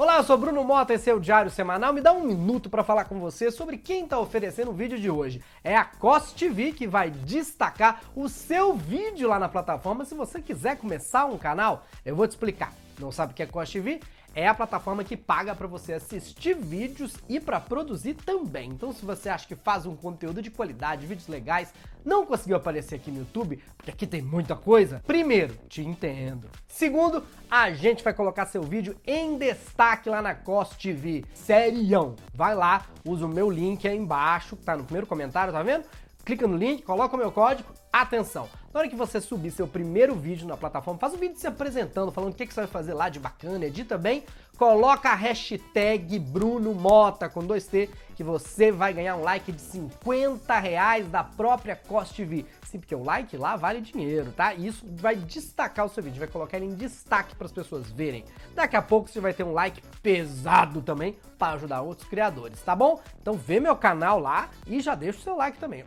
Olá, eu sou Bruno Mota, esse é o Diário Semanal. Me dá um minuto para falar com você sobre quem está oferecendo o vídeo de hoje. É a COS TV que vai destacar o seu vídeo lá na plataforma. Se você quiser começar um canal, eu vou te explicar. Não sabe o que é COS TV? É a plataforma que paga para você assistir vídeos e para produzir também. Então, se você acha que faz um conteúdo de qualidade, vídeos legais, não conseguiu aparecer aqui no YouTube, porque aqui tem muita coisa, primeiro, te entendo. Segundo, a gente vai colocar seu vídeo em destaque lá na COS TV. Serião. Vai lá, usa o meu link aí embaixo, que tá no primeiro comentário, tá vendo? Clica no link, coloca o meu código. Atenção! Na hora que você subir seu primeiro vídeo na plataforma, faz um vídeo se apresentando, falando o que, que você vai fazer lá de bacana, edita bem, coloca a hashtag Bruno Mota com 2T, que você vai ganhar um like de 50 reais da própria Cost TV. Sim, porque o like lá vale dinheiro, tá? E isso vai destacar o seu vídeo, vai colocar ele em destaque para as pessoas verem. Daqui a pouco você vai ter um like pesado também para ajudar outros criadores, tá bom? Então vê meu canal lá e já deixa o seu like também.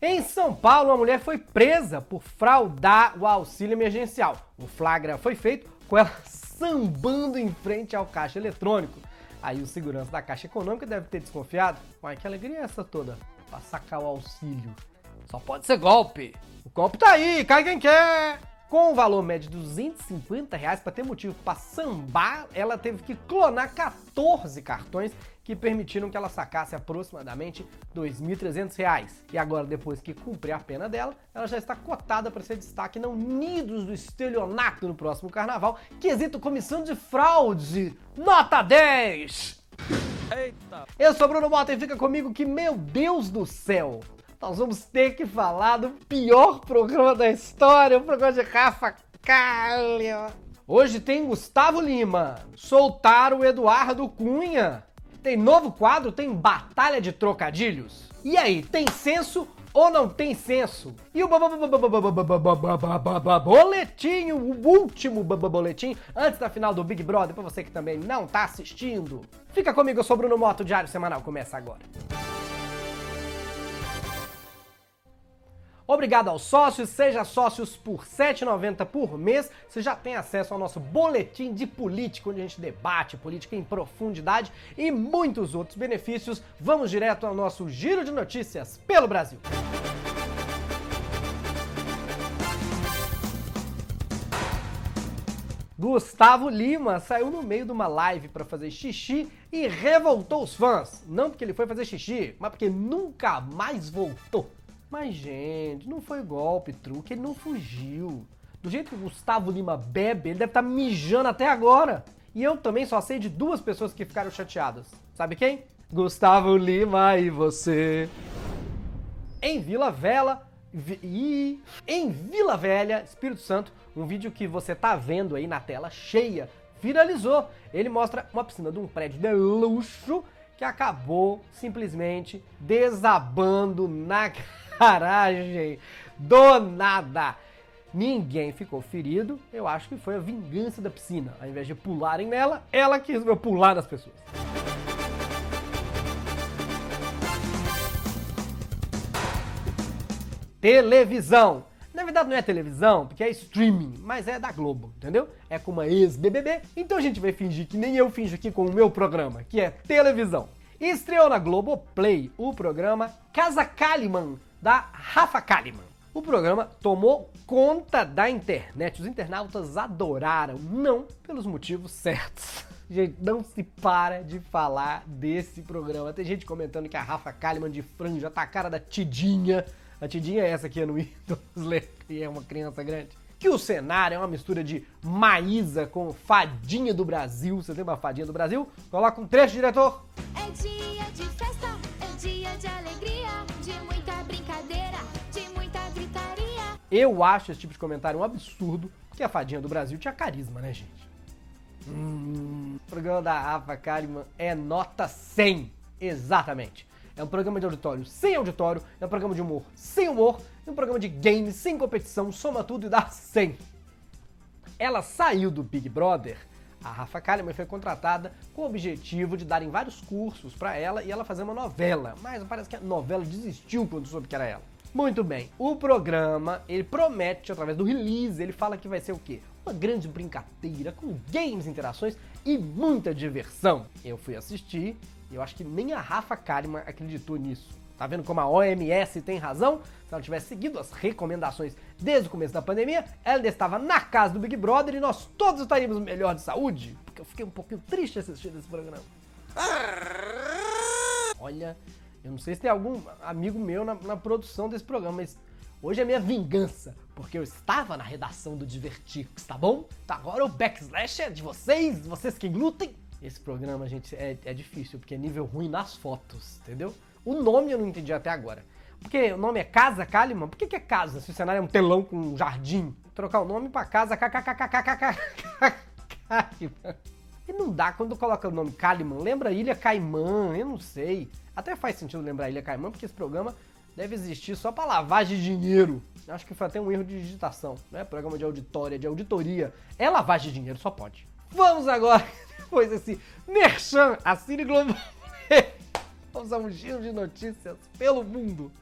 Em São Paulo, uma mulher foi presa por fraudar o auxílio emergencial. O flagra foi feito com ela sambando em frente ao caixa eletrônico. Aí o segurança da Caixa Econômica deve ter desconfiado. Uai, que alegria é essa toda? Pra sacar o auxílio. Só pode ser golpe. O golpe tá aí, cai quem quer. Com um valor médio de 250 reais, para ter motivo para sambar, ela teve que clonar 14 cartões que permitiram que ela sacasse aproximadamente R$ 2.300. E agora, depois que cumprir a pena dela, ela já está cotada para ser destaque na Unidos do Estelionato no próximo carnaval. Quesito comissão de fraude, nota 10! Eita! Eu sou Bruno Mota e fica comigo que, meu Deus do céu, nós vamos ter que falar do pior programa da história, o programa de Rafa Kalimann. Hoje tem Gustavo Lima, soltaram o Eduardo Cunha, tem novo quadro? Tem batalha de trocadilhos? E aí, tem senso ou não tem senso? E o boletinho, o último boletim, antes da final do Big Brother, pra você que também não tá assistindo. Fica comigo, eu sou Bruno Moto, Diário Semanal começa agora. Obrigado aos sócios, seja sócios por R$ 7,90 por mês. Você já tem acesso ao nosso boletim de política, onde a gente debate política em profundidade e muitos outros benefícios. Vamos direto ao nosso giro de notícias pelo Brasil. Gustavo Lima saiu no meio de uma live para fazer xixi e revoltou os fãs. Não porque ele foi fazer xixi, mas porque nunca mais voltou. Mas, gente, não foi golpe, truque, ele não fugiu. Do jeito que o Gustavo Lima bebe, ele deve estar tá mijando até agora. E eu também só sei de duas pessoas que ficaram chateadas. Sabe quem? Gustavo Lima e você. Em Vila Vela e em Vila Velha, Espírito Santo, um vídeo que você tá vendo aí na tela cheia, viralizou. Ele mostra uma piscina de um prédio de luxo que acabou simplesmente desabando na garagem do nada. Ninguém ficou ferido, eu acho que foi a vingança da piscina. Ao invés de pularem nela, ela quis pular nas pessoas. Televisão. Na verdade não é televisão, porque é streaming, mas é da Globo, entendeu? É com uma ex-BBB, então a gente vai fingir que nem eu finjo aqui com o meu programa, que é televisão. Estreou na Globoplay o programa Casa Kalimann, da Rafa Kalimann. O programa tomou conta da internet. Os internautas adoraram, não pelos motivos certos. Gente, não se para de falar desse programa. Tem gente comentando que a Rafa Kalimann de franja tá a cara da Tidinha. A Tidinha é essa aqui no Windows, que é uma criança grande. Que o cenário é uma mistura de Maísa com Fadinha do Brasil. Você tem uma Fadinha do Brasil? Coloca um trecho, diretor. É dia de festa, é dia de alegria, de muita brincadeira, de muita gritaria. Eu acho esse tipo de comentário um absurdo, que a fadinha do Brasil tinha carisma, né, gente? Hum, o programa da Rafa Kalimann é nota 100, exatamente. É um programa de auditório sem auditório, é um programa de humor sem humor, é um programa de games sem competição, soma tudo e dá 100. Ela saiu do Big Brother a Rafa Kalimann foi contratada com o objetivo de darem vários cursos para ela e ela fazer uma novela, mas parece que a novela desistiu quando soube que era ela. Muito bem, o programa, ele promete, através do release, ele fala que vai ser o quê? uma grande brincadeira com games, interações e muita diversão. Eu fui assistir eu acho que nem a Rafa Kalimann acreditou nisso. Tá vendo como a OMS tem razão? Se ela tivesse seguido as recomendações desde o começo da pandemia, ela ainda estava na casa do Big Brother e nós todos estaríamos melhor de saúde. Porque eu fiquei um pouquinho triste assistindo esse programa. Olha, eu não sei se tem algum amigo meu na, na produção desse programa, mas hoje é minha vingança, porque eu estava na redação do Divertix, tá bom? Então agora o backslash é de vocês, vocês que lutem. Esse programa, gente, é, é difícil, porque é nível ruim nas fotos, entendeu? O nome eu não entendi até agora. Porque o nome é Casa Kalimann? Por que, que é casa se o cenário é um telão com um jardim? Trocar o nome pra casa KKKKKKK. E não dá quando coloca o nome Kalimann. Lembra Ilha Caimã, eu não sei. Até faz sentido lembrar Ilha Caimã, porque esse programa deve existir só para lavagem de dinheiro. Acho que foi até um erro de digitação, né? Programa de auditória, de auditoria. É lavagem de dinheiro, só pode. Vamos agora, depois desse merchan, a Cine Globo. Vamos a um giro de notícias pelo mundo.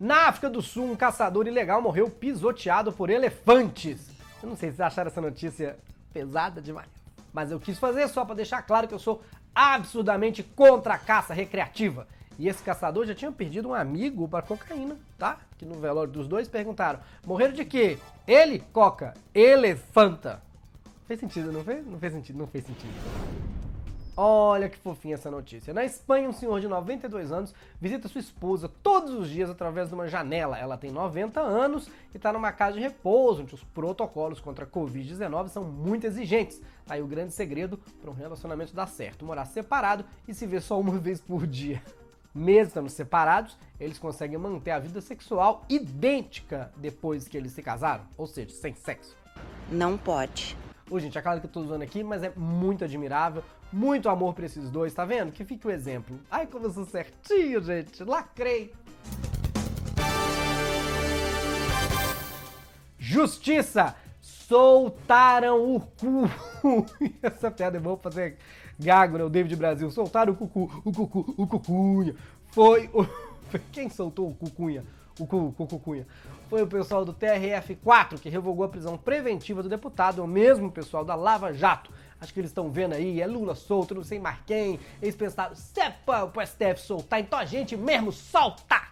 Na África do Sul, um caçador ilegal morreu pisoteado por elefantes. Eu não sei se vocês acharam essa notícia pesada demais. Mas eu quis fazer só para deixar claro que eu sou absurdamente contra a caça recreativa. E esse caçador já tinha perdido um amigo para cocaína, tá? Que no velório dos dois perguntaram: morreram de quê? Ele, coca, elefanta. Fez sentido, não fez? Não fez sentido, não fez sentido. Olha que fofinha essa notícia. Na Espanha, um senhor de 92 anos visita sua esposa todos os dias através de uma janela. Ela tem 90 anos e está numa casa de repouso, onde os protocolos contra a Covid-19 são muito exigentes. Tá aí o grande segredo para um relacionamento dar certo: morar separado e se ver só uma vez por dia. Mesmo estando separados, eles conseguem manter a vida sexual idêntica depois que eles se casaram, ou seja, sem sexo. Não pode. Ô, gente, é claro que eu tô usando aqui, mas é muito admirável. Muito amor pra esses dois, tá vendo? Que fique o exemplo. Ai, como eu sou certinho, gente. Lacrei. Justiça! Soltaram o cu. Essa piada é boa pra fazer gago, né? O David Brasil. Soltaram o cucu, o cucu, o cucunha. Foi o... Quem soltou o cucunha? O cu, cucunha foi o pessoal do TRF4 que revogou a prisão preventiva do deputado, o mesmo pessoal da Lava Jato. Acho que eles estão vendo aí, é Lula solto, não sei mais quem. Eles pensaram, se é o STF soltar, então a gente mesmo solta!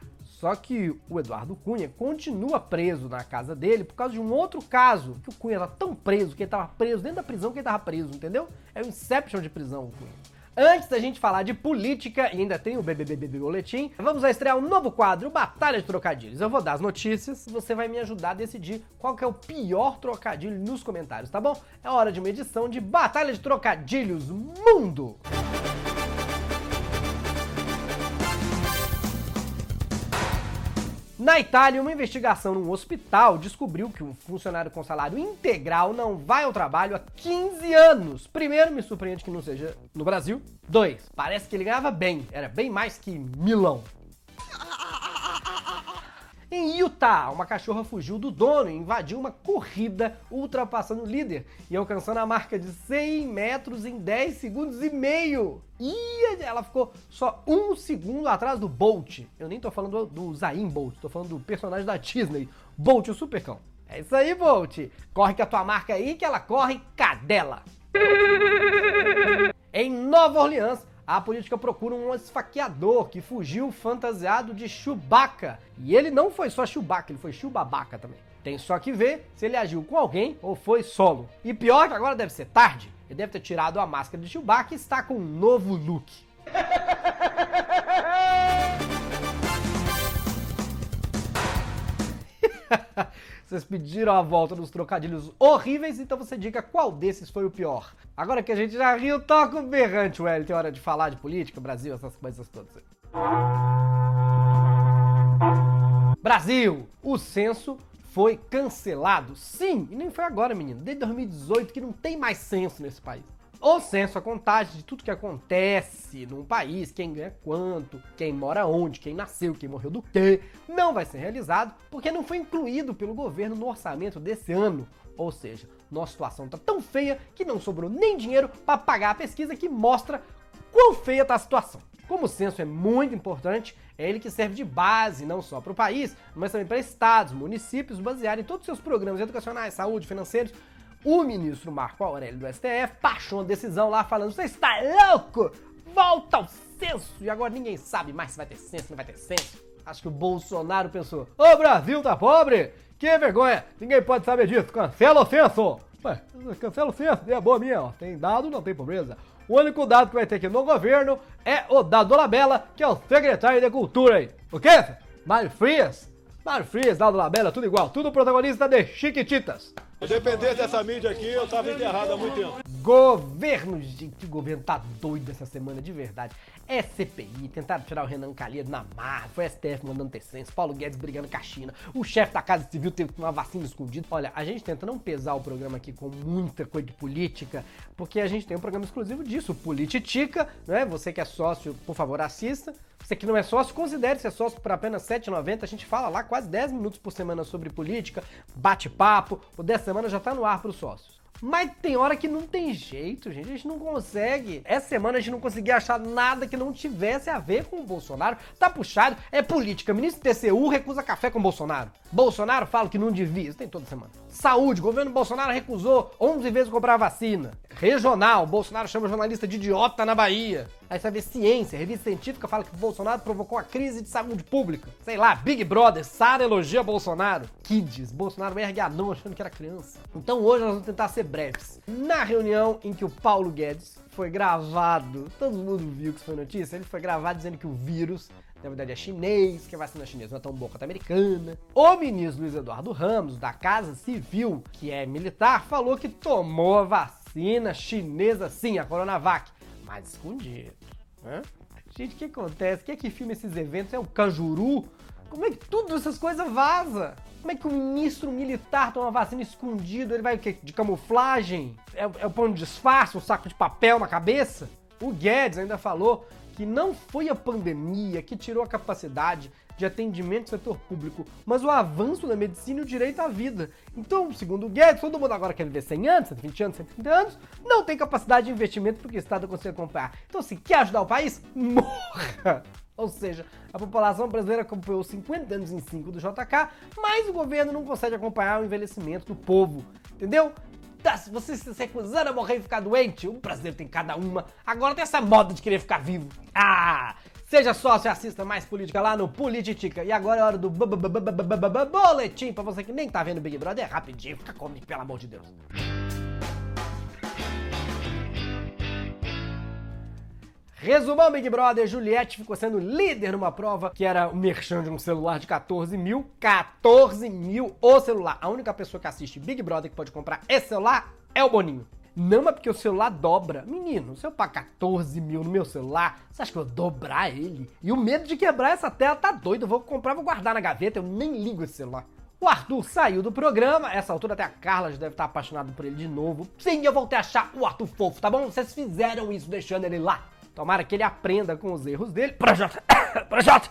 Só que o Eduardo Cunha continua preso na casa dele por causa de um outro caso, que o Cunha tá tão preso que ele tava preso dentro da prisão que ele tava preso, entendeu? É o Inception de prisão, o Cunha. Antes da gente falar de política, e ainda tem o BBBB Boletim, vamos a estrear um novo quadro, Batalha de Trocadilhos. Eu vou dar as notícias, você vai me ajudar a decidir qual que é o pior trocadilho nos comentários, tá bom? É hora de uma edição de Batalha de Trocadilhos Mundo! Na Itália, uma investigação num hospital descobriu que um funcionário com salário integral não vai ao trabalho há 15 anos. Primeiro, me surpreende que não seja no Brasil. Dois, parece que ele ganhava bem, era bem mais que milão. Em Utah, uma cachorra fugiu do dono e invadiu uma corrida, ultrapassando o líder e alcançando a marca de 100 metros em 10 segundos e meio. E ela ficou só um segundo atrás do Bolt. Eu nem tô falando do, Zayn Bolt, tô falando do personagem da Disney, Bolt, o supercão. É isso aí, Bolt. Corre com a tua marca aí que ela corre cadela. em Nova Orleans, a política procura um esfaqueador que fugiu fantasiado de Chewbacca. E ele não foi só Chewbacca, ele foi Chewbabaca também. Tem só que ver se ele agiu com alguém ou foi solo. E pior que agora deve ser tarde. Ele deve ter tirado a máscara de Chewbacca e está com um novo look. Vocês pediram a volta dos trocadilhos horríveis, então você diga qual desses foi o pior. Agora que a gente já riu, toca o berrante, Wellington. É hora de falar de política, Brasil, essas coisas todas. Brasil! O censo foi cancelado. Sim, e nem foi agora, menino. Desde 2018 que não tem mais censo nesse país. O censo, a contagem de tudo que acontece num país, quem ganha quanto, quem mora onde, quem nasceu, quem morreu do quê, não vai ser realizado porque não foi incluído pelo governo no orçamento desse ano. Ou seja, nossa situação tá tão feia que não sobrou nem dinheiro para pagar a pesquisa que mostra quão feia tá a situação. Como o censo é muito importante, é ele que serve de base não só para o país, mas também para estados, municípios, baseado em todos os seus programas educacionais, saúde, financeiros. O ministro Marco Aurélio do STF baixou uma decisão lá falando: você está louco? Volta ao censo! E agora ninguém sabe mais se vai ter censo, não vai ter censo. Acho que o Bolsonaro pensou: Ô Brasil tá pobre? Que vergonha! Ninguém pode saber disso. Cancela o censo! Ué, cancela o censo, é boa minha, ó. Tem dado, não tem pobreza. O único dado que vai ter aqui no governo é o dado do Labella, que é o secretário de Cultura aí. O quê? Mário Frias? Mário Frias, Dado Labella, tudo igual. Tudo protagonista de Chiquititas. Se dependesse dessa mídia aqui, eu tava enterrado há muito tempo. Governo, gente, o governo tá doido essa semana, de verdade. É CPI, tentaram tirar o Renan Calheiros na marra, foi STF mandando terceiros, Paulo Guedes brigando com a China, o chefe da Casa Civil teve uma vacina escondida. Olha, a gente tenta não pesar o programa aqui com muita coisa de política, porque a gente tem um programa exclusivo disso, Polititica, né? Você que é sócio, por favor, assista. Você que não é sócio, considere ser sócio por apenas R$ 7,90. A gente fala lá quase 10 minutos por semana sobre política, bate-papo. O 10 semana já tá no ar para os sócios. Mas tem hora que não tem jeito, gente. A gente não consegue. Essa semana a gente não conseguia achar nada que não tivesse a ver com o Bolsonaro. Tá puxado, é política. Ministro do TCU recusa café com o Bolsonaro. Bolsonaro fala que não devia. Isso tem toda semana. Saúde, governo Bolsonaro recusou 11 vezes comprar vacina. Regional, Bolsonaro chama jornalista de idiota na Bahia. Aí você ver ciência, revista científica fala que Bolsonaro provocou a crise de saúde pública. Sei lá, Big Brother, Sara elogia Bolsonaro. Kids, Bolsonaro ergue a mão achando que era criança. Então hoje nós vamos tentar ser breves. Na reunião em que o Paulo Guedes foi gravado, todo mundo viu que isso foi notícia, ele foi gravado dizendo que o vírus na verdade é chinês, que a vacina chinesa não é tão boa quanto a americana. O ministro Luiz Eduardo Ramos, da Casa Civil, que é militar, falou que tomou a vacina chinesa sim, a Coronavac, mas escondido. Né? Gente, o que acontece? Quem é que filma esses eventos? É o Cajuru? Como é que tudo essas coisas vaza? Como é que o ministro militar toma vacina escondido? Ele vai o quê? De camuflagem? É, é o pão de disfarce, um saco de papel na cabeça? O Guedes ainda falou que não foi a pandemia que tirou a capacidade de atendimento do setor público, mas o avanço da medicina e o direito à vida. Então, segundo o Guedes, todo mundo agora quer viver 100 anos, 120 anos, 130 anos, não tem capacidade de investimento porque o Estado consegue comprar. Então, se quer ajudar o país, morra! Ou seja, a população brasileira acompanhou 50 anos em 5 do JK, mas o governo não consegue acompanhar o envelhecimento do povo. Entendeu? Tá, se você se recusando a morrer e ficar doente, o brasileiro tem cada uma. Agora tem essa moda de querer ficar vivo. Ah! Seja sócio e assista mais política lá no Politica. E agora é hora do boletim pra você que nem tá vendo Big Brother. Rapidinho, fica comigo, pelo amor de Deus. Resumão Big Brother, Juliette ficou sendo líder numa prova que era o merchan de um celular de 14 mil. 14 mil o celular. A única pessoa que assiste Big Brother que pode comprar esse celular é o Boninho. Não é porque o celular dobra. Menino, se eu pagar 14 mil no meu celular, você acha que eu vou dobrar ele? E o medo de quebrar essa tela tá doido. Eu vou comprar, vou guardar na gaveta, eu nem ligo esse celular. O Arthur saiu do programa, essa altura até a Carla já deve estar apaixonada por ele de novo. Sim, eu voltei a achar o Arthur fofo, tá bom? Vocês fizeram isso deixando ele lá. Tomara que ele aprenda com os erros dele. Projota! Projota!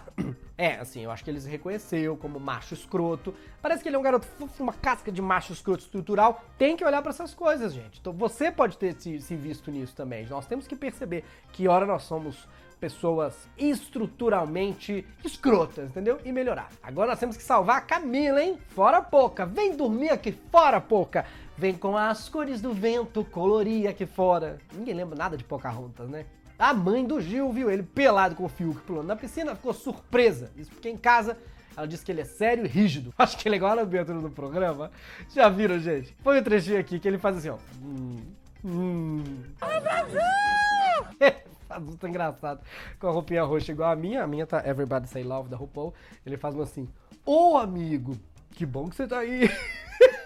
É, assim, eu acho que ele se reconheceu como macho escroto. Parece que ele é um garoto, uma casca de macho escroto estrutural. Tem que olhar para essas coisas, gente. Então você pode ter se, se, visto nisso também. Nós temos que perceber que hora nós somos pessoas estruturalmente escrotas, entendeu? E melhorar. Agora nós temos que salvar a Camila, hein? Fora pouca. Vem dormir aqui fora pouca. Vem com as cores do vento colorir aqui fora. Ninguém lembra nada de Pocahontas, né? A mãe do Gil viu ele pelado com o Fiuk pulando na piscina, ficou surpresa. Isso porque em casa ela disse que ele é sério e rígido. Acho que é legal na abertura do programa. Já viram, gente? Põe um trechinho aqui que ele faz assim, ó. Hum. Hum. Ai, Brasil! Adulto engraçado. Com a roupinha roxa igual a minha. A minha tá Everybody Say Love da RuPaul. Ele faz assim. Ô, oh, amigo, que bom que você tá aí.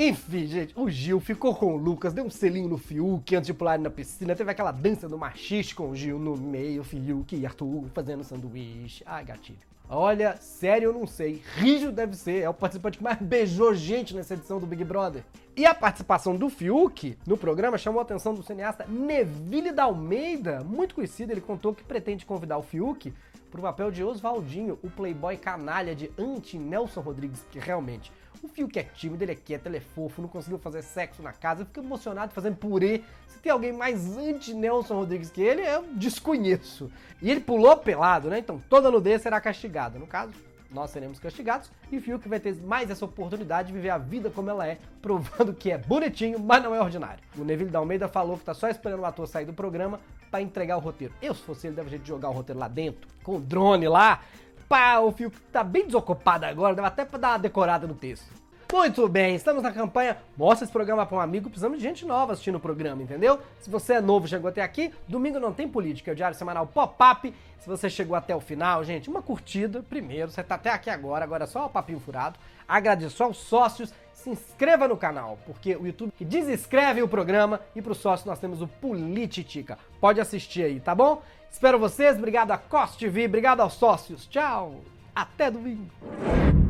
Enfim, gente, o Gil ficou com o Lucas, deu um selinho no Fiuk antes de pular na piscina, teve aquela dança do machiste com o Gil no meio, Fiuk e Arthur fazendo sanduíche. Ai, gatilho. Olha, sério, eu não sei. Rijo deve ser, é o participante que mais beijou gente nessa edição do Big Brother. E a participação do Fiuk no programa chamou a atenção do cineasta Neville da Almeida, muito conhecido. Ele contou que pretende convidar o Fiuk pro papel de Oswaldinho, o playboy canalha de anti-Nelson Rodrigues, que realmente o Fiuk é tímido, ele é quieto, ele é fofo, não conseguiu fazer sexo na casa, fica emocionado fazendo purê. Se tem alguém mais anti-Nelson Rodrigues que ele, eu desconheço. E ele pulou pelado, né? Então toda nudez será castigada. No caso, nós seremos castigados e o Fiuk vai ter mais essa oportunidade de viver a vida como ela é, provando que é bonitinho, mas não é ordinário. O Neville da Almeida falou que tá só esperando o ator sair do programa para entregar o roteiro. Eu, se fosse ele, deve jeito de jogar o roteiro lá dentro, com o drone lá. Pá, o Fiuk tá bem desocupado agora, deve até pra dar uma decorada no texto. Muito bem, estamos na campanha Mostra esse programa para um amigo, precisamos de gente nova assistindo o programa, entendeu? Se você é novo, chegou até aqui, domingo não tem política, é o diário semanal pop-up. Se você chegou até o final, gente, uma curtida primeiro, você tá até aqui agora, agora é só o papinho furado. Agradeço aos sócios, se inscreva no canal, porque o YouTube desinscreve o programa e para os sócios nós temos o Polititica. Pode assistir aí, tá bom? Espero vocês, obrigado a Cost TV, obrigado aos sócios, tchau, até domingo.